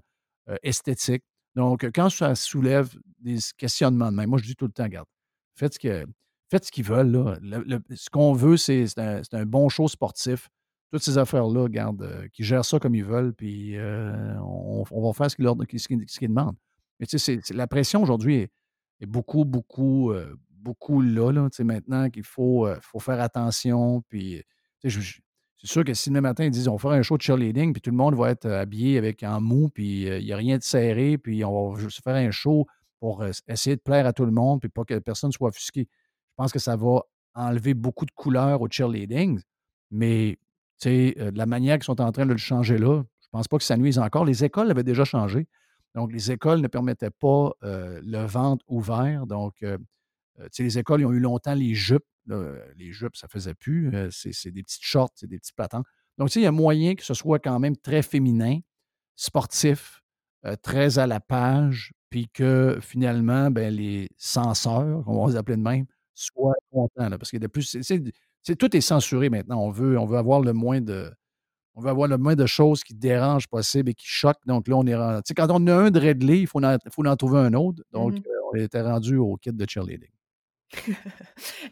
euh, esthétiques. Donc, quand ça soulève des questionnements de même, moi, je dis tout le temps, regarde, faites ce que, faites ce qu'ils veulent. Là. ce qu'on veut, c'est un, bon show sportif. Toutes ces affaires-là, regarde, euh, qui gèrent ça comme ils veulent, puis on, va faire ce qu'ils demandent. Mais tu sais, la pression aujourd'hui est, beaucoup, beaucoup, beaucoup là. là maintenant qu'il faut, faut faire attention, puis c'est sûr que si le matin, ils disent on va faire un show de cheerleading, puis tout le monde va être euh, habillé avec un mou, puis euh, il n'y a rien de serré, puis on va juste faire un show pour euh, essayer de plaire à tout le monde, puis pas que personne soit offusqué. Pense que ça va enlever beaucoup de couleurs au cheerleading, mais de la manière qu'ils sont en train de le changer là, je ne pense pas que ça nuise encore. Les écoles l'avaient déjà changé. Donc, les écoles ne permettaient pas le ventre ouvert. Donc, les écoles, ils ont eu longtemps les jupes les jupes, ça ne faisait plus. c'est des petites shorts, c'est des petits platans. Donc, il y a moyen que ce soit quand même très féminin, sportif, très à la page, puis que finalement, ben, les censeurs, on va les appeler de même, soient contents. parce que de plus, c'est, tout est censuré maintenant. On veut, on veut avoir le moins de. On veut avoir le moins de choses qui dérangent possible et qui choquent. Donc là, on est rendu. Quand on a un de il faut en, faut en trouver un autre. Donc, mmh on était rendu au kit de cheerleading.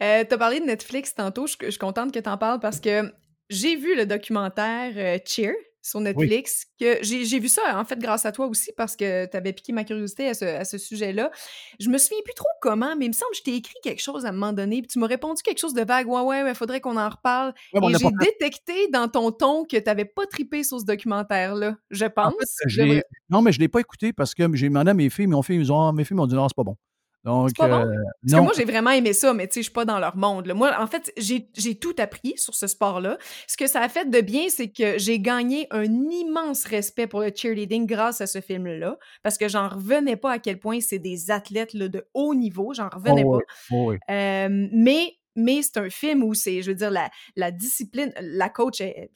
euh, tu as parlé de Netflix tantôt. Je, suis contente que tu en parles parce que j'ai vu le documentaire euh, Cheer sur Netflix. que J'ai vu ça, en fait, grâce à toi aussi, parce que tu avais piqué ma curiosité à ce, sujet-là. Je me souviens plus trop comment, mais il me semble que je t'ai écrit quelque chose à un moment donné, puis tu m'as répondu quelque chose de vague. Ouais, ouais, il faudrait qu'on en reparle. Et j'ai détecté dans ton ton que tu n'avais pas tripé sur ce documentaire-là, je pense. non, mais je ne l'ai pas écouté parce que j'ai demandé à mes filles, mes filles, ont, mes filles m'ont dit non, c'est pas bon. Donc, pas bon? Euh, Parce que moi, j'ai vraiment aimé ça, mais tu sais, je suis pas dans leur monde. Moi, en fait, j'ai tout appris sur ce sport-là. Ce que ça a fait de bien, c'est que j'ai gagné un immense respect pour le cheerleading grâce à ce film-là. Parce que j'en revenais pas à quel point c'est des athlètes là, de haut niveau. J'en revenais oh pas. Oh euh, mais mais c'est un film où c'est, je veux dire, la, la discipline, la coach, elle,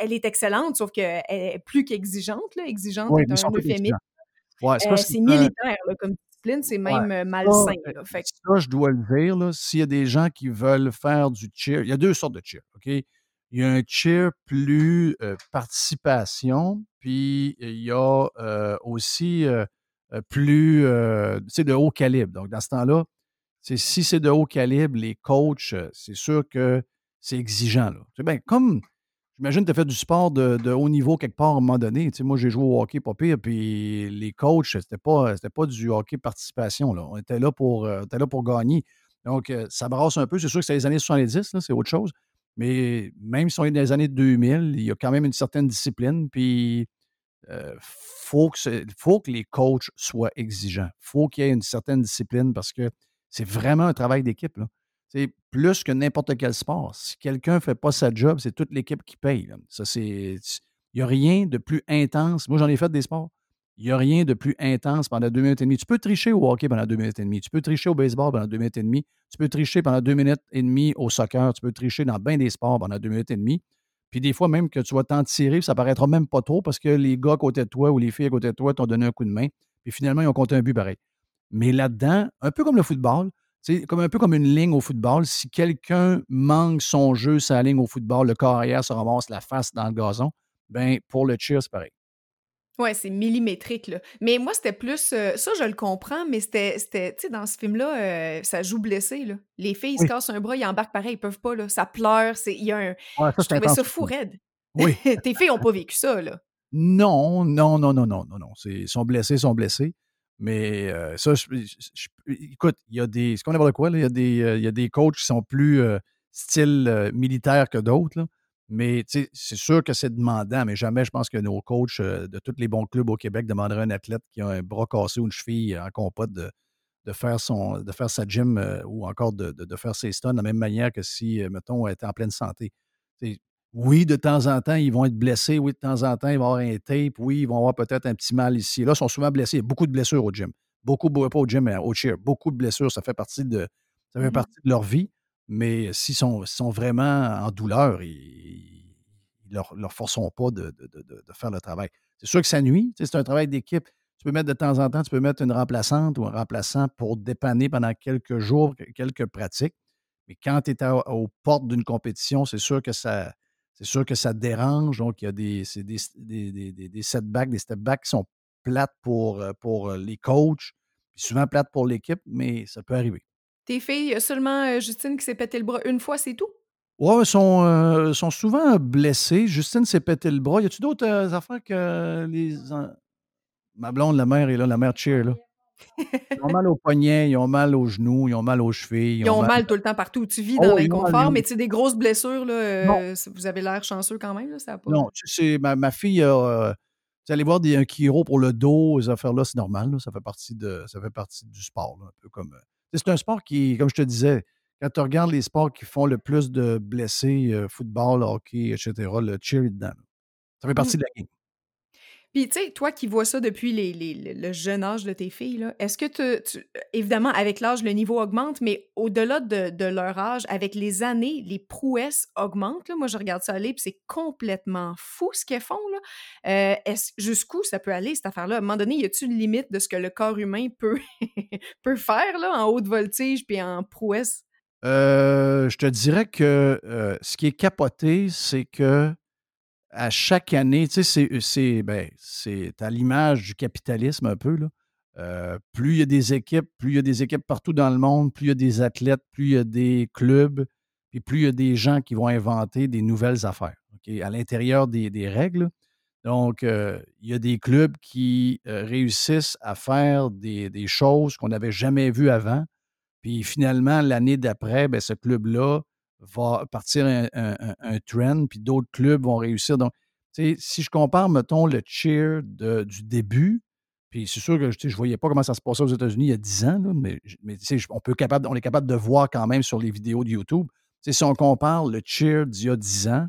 elle est excellente, sauf qu'elle est plus qu'exigeante, là. Exigeante Oui, est un euphémisme. Ouais, c'est euh, militaire, là, comme discipline, c'est même euh, malsain, euh, là. Fait que ça, je dois le dire, là, s'il y a des gens qui veulent faire du cheer, il y a 2 sortes de cheer, OK? Il y a un cheer plus, heu, participation, puis il y a, aussi, plus, sais, de haut calibre. Donc dans ce temps-là, c'est si c'est de haut calibre, les coachs, c'est sûr que c'est exigeant, là. Comme j'imagine que tu as fait du sport de haut niveau quelque part à un moment donné. Tu sais, moi, j'ai joué au hockey pas pire, puis les coachs, c'était pas, pas du hockey participation, là. On était là pour, était là pour gagner. Donc heu, ça brasse un peu. C'est sûr que c'est les années 70, là, c'est autre chose. Mais même si on est dans les années 2000, il y a quand même une certaine discipline, puis heu, faut que faut que les coachs soient exigeants. Faut qu'il y ait une certaine discipline parce que c'est vraiment un travail d'équipe. C'est plus que n'importe quel sport. Si quelqu'un ne fait pas sa job, c'est toute l'équipe qui paye, il y a rien de plus intense. Moi, j'en ai fait des sports. Il y a rien de plus intense pendant 2 minutes et demie. Tu peux tricher au hockey pendant 2 minutes et demie. Tu peux tricher au baseball pendant 2 minutes et demie. Tu peux tricher pendant 2 minutes et demie au soccer. Tu peux tricher dans bien des sports pendant 2 minutes et demie. Puis des fois, même que tu vas t'en tirer, ça paraîtra même pas trop parce que les gars à côté de toi ou les filles à côté de toi t'ont donné un coup de main. Puis finalement, ils ont compté un but pareil. Mais là-dedans, un peu comme le football, sais, comme un peu comme une ligne au football, si quelqu'un manque son jeu sa ligne au football, le corps arrière se ramasse la face dans le gazon, ben pour le cheer, c'est pareil. Ouais, c'est millimétrique, là. Mais moi, c'était plus, heu, ça, je le comprends, mais c'était c'était tu sais, dans ce film-là, heu, ça joue blessé, là. Les filles, ils se Oui. cassent un bras, ils embarquent pareil, ils peuvent pas, là. Ça pleure, c'est il y a un Ouais, ça, je c'est trouvais ça fou raide. Oui. Tes filles ont pas vécu ça, là? Non, non, non, non, non, non, non. C'est ils sont blessés, ils sont blessés. Mais heu, ça, je écoute, il y a des c'est comme n'importe quoi, là, il y a des, heu, il y a des coachs qui sont plus, heu, style, heu, militaire que d'autres. Mais c'est sûr que c'est demandant, mais jamais je pense que nos coachs, de tous les bons clubs au Québec demanderaient à un athlète qui a un bras cassé ou une cheville en compote de de faire son de faire sa gym, ou encore de de de faire ses stunts de la même manière que si, mettons, elle était en pleine santé. Oui, de temps en temps, ils vont être blessés. Oui, de temps en temps, ils vont avoir un tape. Oui, ils vont avoir peut-être un petit mal ici là. Ils sont souvent blessés. Il y a beaucoup de blessures au gym. Beaucoup, beau- pas au gym, mais au cheer. Beaucoup de blessures. Ça fait partie de, ça fait Mmh partie de leur vie. Mais s'ils sont, sont vraiment en douleur, ils ne leur, leur forceront pas de, de- de- de- de faire le travail. C'est sûr que ça nuit. C'est un travail d'équipe. Tu peux mettre de temps en temps, tu peux mettre une remplaçante ou un remplaçant pour dépanner pendant quelques jours, quelques pratiques. Mais quand tu es aux portes d'une compétition, c'est sûr que ça, c'est sûr que ça dérange. Donc, il y a des, c'est des, des, des, des- setbacks, des step-backs qui sont plates pour, euh, pour euh, les coachs, puis souvent plates pour l'équipe, mais ça peut arriver. Tes filles, il y a seulement, heu, Justine qui s'est pété le bras une fois, c'est tout? Ouais, ils sont, euh, sont souvent blessés. Justine s'est pété le bras. Y a-tu d'autres euh, affaires que les. Ma blonde, la mère est là, la mère cheer, là? Ils ont mal aux poignets, ils ont mal aux genoux, ils ont mal aux chevilles. Ils ont mal tout le temps partout où tu vis, Oh, dans ils l'inconfort, mais tu sais, des grosses blessures, là, c vous avez l'air chanceux quand même, là, ça a pas Non, tu sais, ma, ma fille a. euh, tu sais, aller voir des, un chiro pour le dos, ces affaires-là, c'est normal. là. ça, fait partie de, ça fait partie du sport. là, un peu comme. euh, c'est un sport qui, comme je te disais, quand tu regardes les sports qui font le plus de blessés, euh, football, hockey, etc., le cheer est dedans. Ça fait partie Mmh. de la game. Puis, tu sais, toi qui vois ça depuis le jeune âge de tes filles, est-ce que tu euh, évidemment, avec l'âge, le niveau augmente, mais au-delà de leur âge, avec les années, les prouesses augmentent, là? Moi, je regarde ça aller, puis c'est complètement fou ce qu'elles font, est-ce jusqu'où ça peut aller, cette affaire-là? À un moment donné, y a-tu une limite de ce que le corps humain peut faire, en haute voltige puis en prouesse? Euh, je te dirais que euh, ce qui est capoté, c'est que à chaque année, tu sais, ben, c'est à l'image du capitalisme un peu. Euh, plus il y a des équipes, plus il y a des équipes partout dans le monde, plus il y a des athlètes, plus il y a des clubs, puis plus il y a des gens qui vont inventer des nouvelles affaires, à l'intérieur des, des règles. Donc, euh, il y a des clubs qui euh, réussissent à faire des, des choses qu'on n'avait jamais vues avant. Puis finalement, l'année d'après, ben, ce club-là va partir un, un- un- un trend, puis d'autres clubs vont réussir. Donc, si je compare, mettons, le cheer de- du début, puis c'est sûr que je ne voyais pas comment ça se passait aux États-Unis il y a 10 ans, là, mais, mais on, peut capable, on est capable de voir quand même sur les vidéos de YouTube. Si on compare le cheer d'il y a 10 ans,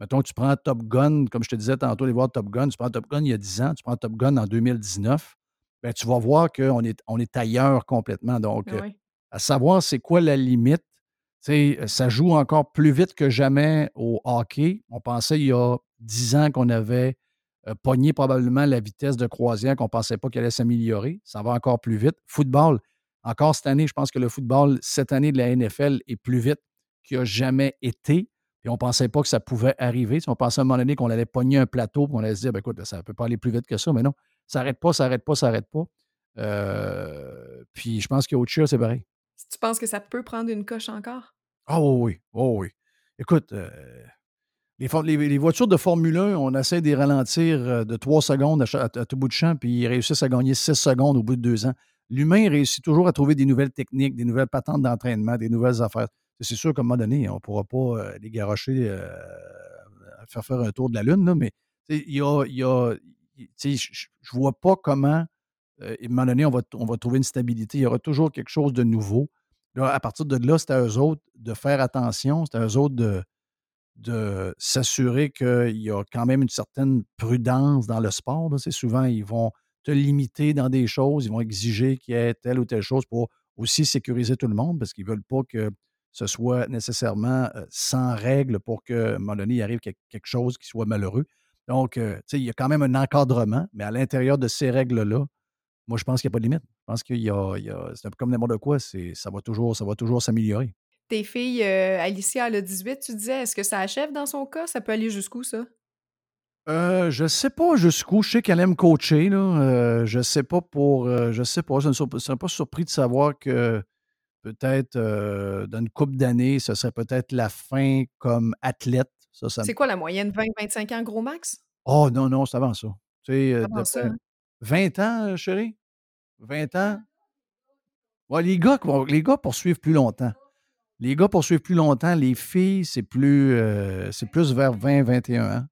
mettons, tu prends Top Gun, comme je te disais tantôt, aller voir Top Gun, tu prends Top Gun il y a 10 ans, tu prends Top Gun en 2019, ben, tu vas voir qu'on est, on est ailleurs complètement. Donc, Ah euh, oui. à savoir c'est quoi la limite. Ça joue encore plus vite que jamais au hockey. On pensait il y a dix ans qu'on avait euh, pogné probablement la vitesse de croisière, qu'on ne pensait pas qu'elle allait s'améliorer. Ça va encore plus vite. Football, encore cette année, je pense que le football, cette année de la NFL, est plus vite qu'il a jamais été. Et on ne pensait pas que ça pouvait arriver. on pensait à un moment donné qu'on allait pogner un plateau, puis on allait se dire, ben, écoute, ça ne peut pas aller plus vite que ça, mais non, ça n'arrête pas, ça n'arrête pas, ça n'arrête pas. Euh, puis je pense qu'au cheer, c'est pareil. Tu penses que ça peut prendre une coche encore? Ah oui, oui. Écoute, euh, les, voitures de Formule 1, on essaie de les ralentir euh, de 3 secondes à, tout bout de champ, puis ils réussissent à gagner 6 secondes au bout de deux ans. L'humain réussit toujours à trouver des nouvelles techniques, des nouvelles patentes d'entraînement, des nouvelles affaires. C'est sûr qu'à un moment donné, on ne pourra pas euh, les garocher, euh, faire faire un tour de la Lune, mais il y a, y a je ne vois pas comment, à un moment donné, on va, on va trouver une stabilité. Il y aura toujours quelque chose de nouveau. À partir de là, c'est à eux autres de faire attention, c'est à eux autres de, s'assurer qu'il y a quand même une certaine prudence dans le sport. C'est souvent, ils vont te limiter dans des choses, ils vont exiger qu'il y ait telle ou telle chose pour aussi sécuriser tout le monde parce qu'ils ne veulent pas que ce soit nécessairement sans règles pour qu'à un moment donné, il arrive quelque chose qui soit malheureux. Donc, il y a quand même un encadrement, mais à l'intérieur de ces règles-là, moi, je pense qu'il n'y a pas de limite. Je pense qu'il y a, c'est un peu comme n'importe quoi, ça va toujours, ça va toujours s'améliorer. Tes filles, euh, Alicia, elle a 18, tu disais, est-ce que ça achève dans son cas? Ça peut aller jusqu'où, ça? Euh, je sais pas jusqu'où. Je sais qu'elle aime coacher. Là. Euh, je sais pas pour. Euh, je sais pas. Je ne serais pas surpris de savoir que peut-être dans une couple d'années, ce serait peut-être la fin comme athlète. c'est quoi la moyenne? 20-25 ans, gros max? Oh non, non, c'est avant ça. Tu sais, 20 hein? Ans, chérie? 20 ans? Ouais, les, gars, les gars poursuivent plus longtemps. Les gars poursuivent plus longtemps. Les filles, c'est plus, euh, c'est plus vers 20, 21 ans.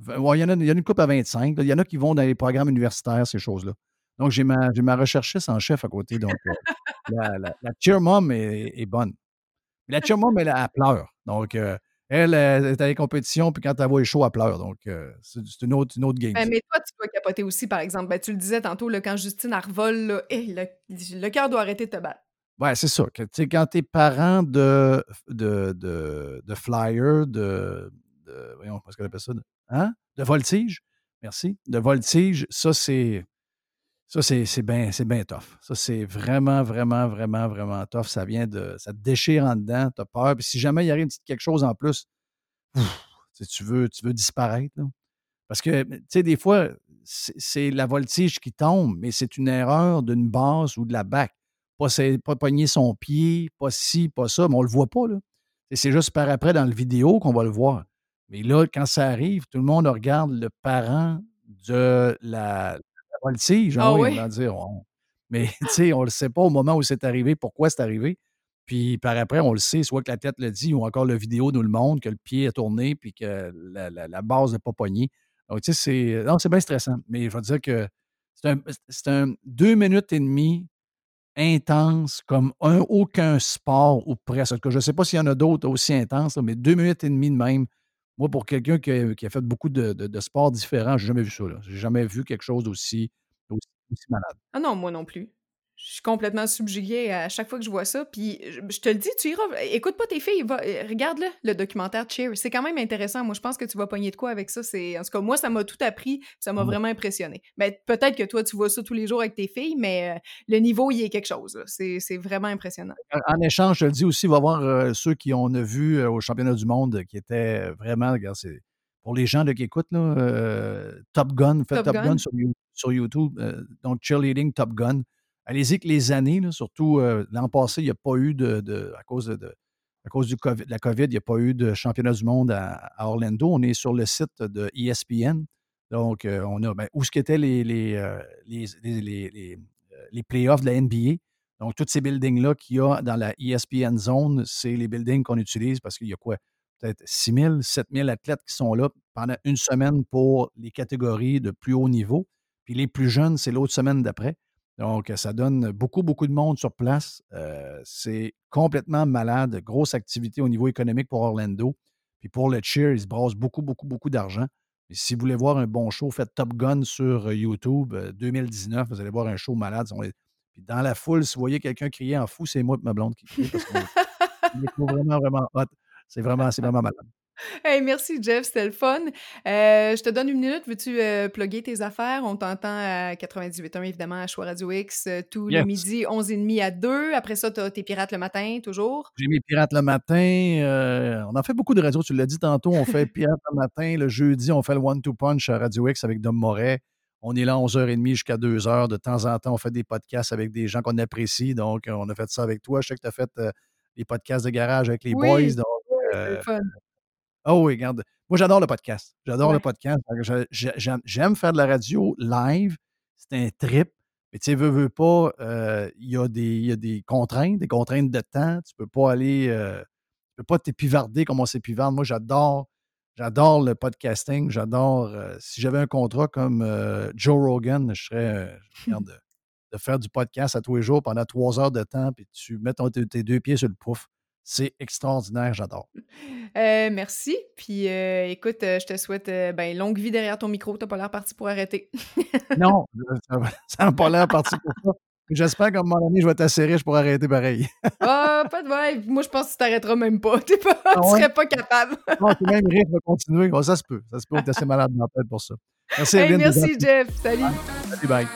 Il y, en a, y a une coupe à 25. Il y en a qui vont dans les programmes universitaires, ces choses-là. Donc, j'ai ma, ma recherchiste en chef à côté. Donc, euh, la, la, cheer mom est, bonne. La cheer mom, elle, pleure. Donc, euh, elle, est à les compétitions, puis quand elle voit les shows, elle pleure. Donc, c'est une autre, une autre game. Ben, mais toi, tu dois capoter aussi, par exemple. Ben, tu le disais tantôt, quand Justine revole, le, le cœur doit arrêter de te battre. Oui, c'est ça. Que, quand tu es parent de, de, de, de flyer, de, de. Voyons, comment est-ce qu'on appelle ça? De, hein? de voltige? Merci. De voltige, ça, c'est. Ça, c'est bien tough. Ça, c'est vraiment, vraiment, vraiment, vraiment tough. Ça vient de. Ça te déchire en dedans, tu as peur. Puis si jamais il arrive quelque chose en plus, tu, veux, tu veux disparaître. Parce que, tu sais, des fois, c'est la voltige qui tombe, mais c'est une erreur d'une base ou de la bac pas, pas pogner son pied, pas ci, pas ça, mais on le voit pas, là. C'est juste par après dans le vidéo qu'on va le voir. Mais là, quand ça arrive, tout le monde regarde le parent de la, Hein, ah oui, On dire. mais tu sais, on ne le sait pas au moment où c'est arrivé, pourquoi c'est arrivé. Puis par après, on le sait, soit que la tête le dit ou encore la vidéo nous le montre, que le pied est tourné puis que la, base n'est pas poignée. Donc, tu sais, c'est, c'est bien stressant. Mais je veux dire que c'est un, un deux minutes et demie intense comme un, aucun sport ou presque. Je ne sais pas s'il y en a d'autres aussi intenses, mais deux minutes et demie de même. Moi, pour quelqu'un qui, a fait beaucoup de, sports différents, je n'ai jamais vu ça. Je n'ai jamais vu quelque chose d'aussi aussi malade. Ah non, moi non plus je suis complètement subjuguée à chaque fois que je vois ça. Puis je, te le dis, tu iras. Écoute pas tes filles, euh, regarde-le, le documentaire Cheer. C'est quand même intéressant. Moi, je pense que tu vas pogner de quoi avec ça. C'est, en tout cas, moi, ça m'a tout appris. Ça m'a vraiment impressionné. Mais ben, peut-être que toi, tu vois ça tous les jours avec tes filles, mais euh, le niveau, il y a quelque chose. C'est, vraiment impressionnant. En, échange, je le dis aussi, va y avoir euh, ceux qui ont vu au championnat du monde qui étaient vraiment, regarde, c'est pour les gens qui écoutent, Top Gun, faites Top, Gun, sur, YouTube, donc Cheerleading Top Gun. Allez-y que les années, surtout euh, l'an passé, il n'y a pas eu de, à cause de, à cause la COVID, il n'y a pas eu de championnat du monde à, Orlando. On est sur le site de ESPN. Donc, euh, on a ben, où ce qu'étaient les, les, euh, les, les, les, playoffs de la NBA. Donc, tous ces buildings-là qu'il y a dans la ESPN zone, c'est les buildings qu'on utilise parce qu'il y a quoi? Peut-être 6 000, 7 000 athlètes qui sont là pendant une semaine pour les catégories de plus haut niveau. Puis les plus jeunes, c'est l'autre semaine d'après. Donc, ça donne beaucoup, beaucoup de monde sur place. Euh, c'est complètement malade. Grosse activité au niveau économique pour Orlando. Puis pour le cheer, ils se brassent beaucoup, beaucoup, beaucoup d'argent. Et si vous voulez voir un bon show, faites Top Gun sur euh, YouTube 2019. Euh, vous allez voir un show malade. Puis dans la foule, si vous voyez quelqu'un crier en fou, c'est moi et ma blonde qui crie. vraiment, vraiment hot. C'est vraiment, c'est vraiment malade. Hey, merci Jeff, c'était le fun. Euh, je te donne une minute. Veux-tu euh, plugger tes affaires? On t'entend à 98.1, évidemment, à Choix Radio X, euh, tous les midis, 11h30 à 2. Après ça, tu as tes pirates le matin, toujours? J'ai mes pirates le matin. on en fait beaucoup de radios. Tu l'as dit tantôt, on fait pirates le matin. Le jeudi, on fait le One-Two Punch à Radio X avec Dom Moret. On est là 11h30 jusqu'à 2h. De temps en temps, on fait des podcasts avec des gens qu'on apprécie. Donc, on a fait ça avec toi. Je sais que tu as fait des podcasts de garage avec les boys. Donc, c'est fun. Oh oui, regarde. Moi, j'adore le podcast. J'adore le podcast. J'aime faire de la radio live. C'est un trip. Mais tu sais, veux, veux pas, euh, il y, a des contraintes, des contraintes de temps. Tu peux pas aller, euh, tu peux pas t'épivarder comme on s'épivarde. Moi, j'adore, j'adore le podcasting. J'adore, euh, si j'avais un contrat comme Joe Rogan, je serais, de, de, faire du podcast à tous les jours pendant trois heures de temps, puis tu mets tes deux pieds sur le pouf. C'est extraordinaire, j'adore. Euh, merci. Puis euh, écoute, euh, je te souhaite ben, longue vie derrière ton micro. Tu n'as pas l'air parti pour arrêter. non, ça n'a pas l'air parti pour ça. J'espère qu'à un moment donné, je vais t'asseoir riche pour arrêter pareil. Ah, pas de vibe. Moi, je pense que tu t'arrêteras même pas. Tu ne ah serais pas capable. non, tu même riche de continuer. ça se peut. Ça se peut. Tu es assez malade dans la tête pour ça. Merci, merci Jeff. Salut. Salut, bye.